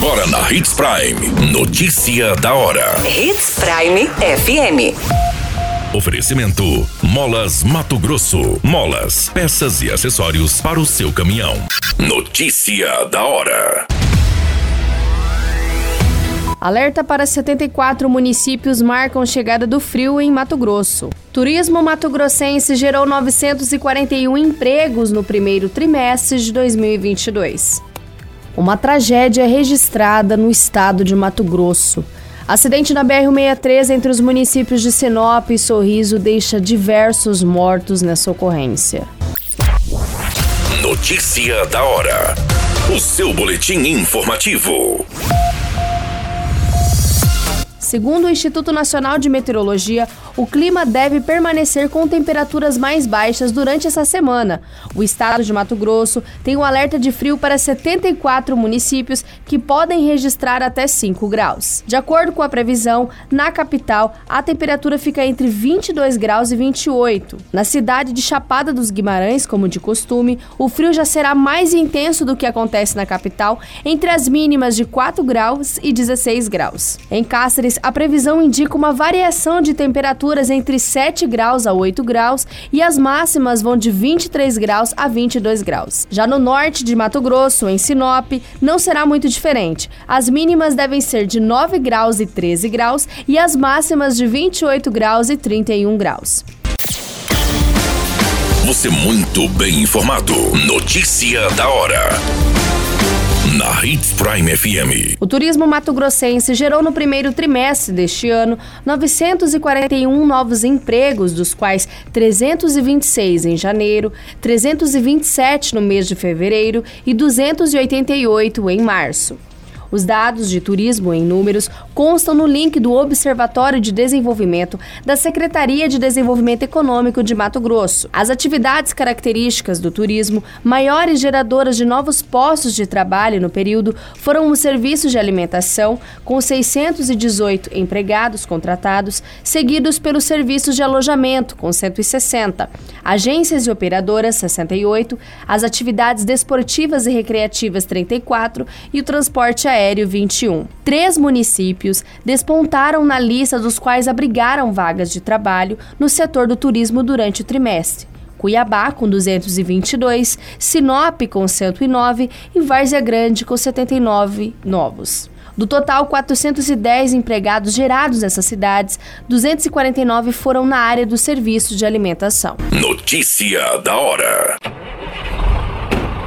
Agora na Hits Prime. Notícia da hora. Hits Prime FM. Oferecimento: Molas Mato Grosso. Molas, peças e acessórios para o seu caminhão. Notícia da hora. Alerta para 74 municípios marcam chegada do frio em Mato Grosso. Turismo mato-grossense gerou 941 empregos no primeiro trimestre de 2022. Uma tragédia registrada no estado de Mato Grosso. Acidente na BR-163 entre os municípios de Sinop e Sorriso deixa diversos mortos nessa ocorrência. Notícia da hora. O seu boletim informativo. Segundo o Instituto Nacional de Meteorologia, o clima deve permanecer com temperaturas mais baixas durante essa semana. O estado de Mato Grosso tem um alerta de frio para 74 municípios que podem registrar até 5 graus. De acordo com a previsão, na capital a temperatura fica entre 22 graus e 28. Na cidade de Chapada dos Guimarães, como de costume, o frio já será mais intenso do que acontece na capital, entre as mínimas de 4 graus e 16 graus. Em Cáceres, a previsão indica uma variação de temperaturas entre 7 graus a 8 graus e as máximas vão de 23 graus a 22 graus. Já no norte de Mato Grosso, em Sinop, não será muito diferente. As mínimas devem ser de 9 graus e 13 graus e as máximas de 28 graus e 31 graus. Você muito bem informado. Notícia da hora na Hits Prime FM. O turismo mato-grossense gerou no primeiro trimestre deste ano 941 novos empregos, dos quais 326 em janeiro, 327 no mês de fevereiro e 288 em março. Os dados de turismo em números constam no link do Observatório de Desenvolvimento da Secretaria de Desenvolvimento Econômico de Mato Grosso. As atividades características do turismo, maiores geradoras de novos postos de trabalho no período, foram os serviços de alimentação, com 618 empregados contratados, seguidos pelos serviços de alojamento, com 160, agências e operadoras, 68, as atividades desportivas e recreativas, 34 e o transporte aéreo Aéreo 21. Três municípios despontaram na lista dos quais abrigaram vagas de trabalho no setor do turismo durante o trimestre. Cuiabá com 222, Sinop com 109 e Várzea Grande com 79 novos. Do total 410 empregados gerados nessas cidades, 249 foram na área dos serviços de alimentação. Notícia da hora.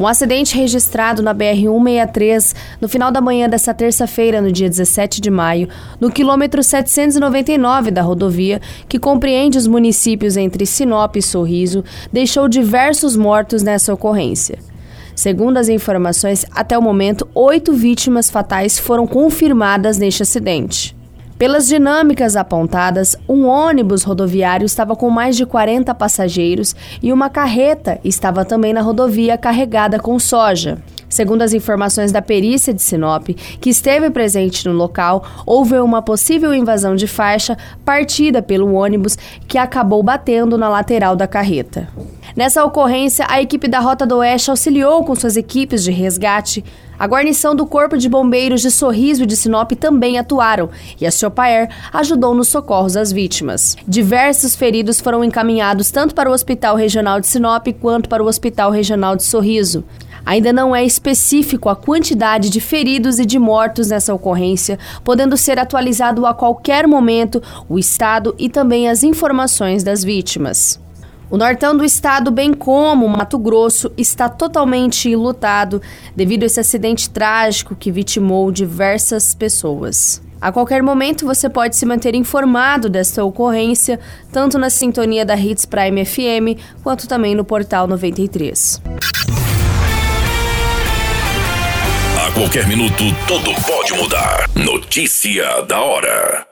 Um acidente registrado na BR-163 no final da manhã desta terça-feira, no dia 17 de maio, no quilômetro 799 da rodovia, que compreende os municípios entre Sinop e Sorriso, deixou diversos mortos nessa ocorrência. Segundo as informações, até o momento, oito vítimas fatais foram confirmadas neste acidente. Pelas dinâmicas apontadas, um ônibus rodoviário estava com mais de 40 passageiros e uma carreta estava também na rodovia carregada com soja. Segundo as informações da perícia de Sinop, que esteve presente no local, houve uma possível invasão de faixa partida pelo ônibus que acabou batendo na lateral da carreta. Nessa ocorrência, a equipe da Rota do Oeste auxiliou com suas equipes de resgate. A guarnição do Corpo de Bombeiros de Sorriso e de Sinop também atuaram e a Siopaer ajudou nos socorros às vítimas. Diversos feridos foram encaminhados tanto para o Hospital Regional de Sinop quanto para o Hospital Regional de Sorriso. Ainda não é específico a quantidade de feridos e de mortos nessa ocorrência, podendo ser atualizado a qualquer momento o estado e também as informações das vítimas. O nortão do estado, bem como Mato Grosso, está totalmente lotado devido a esse acidente trágico que vitimou diversas pessoas. A qualquer momento você pode se manter informado desta ocorrência, tanto na sintonia da Hits Prime FM, quanto também no portal 93. A qualquer minuto, tudo pode mudar. Notícia da hora.